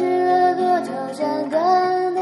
吃了多久，真的。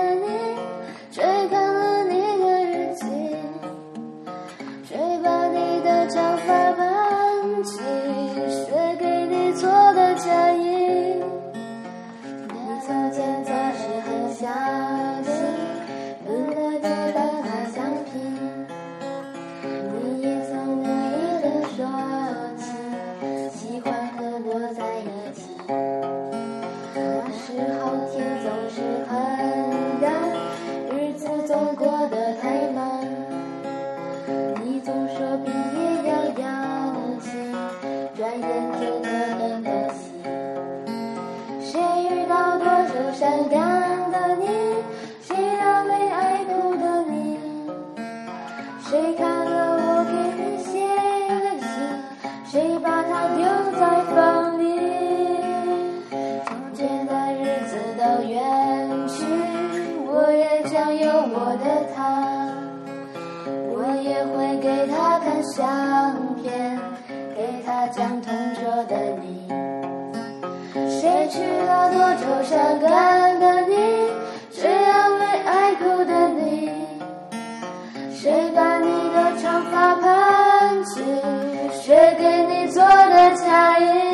转眼就各奔刻西，谁遇到多愁善感的你，谁安慰爱哭的你，谁看了我给你写的信，谁把它丢在风里？从前的日子都远去，我也将有我的他，我也会给他看相片。他讲同桌的你。谁娶了多愁善感的你？谁安慰爱哭的你？谁把你的长发盘起？谁给你做的嫁衣？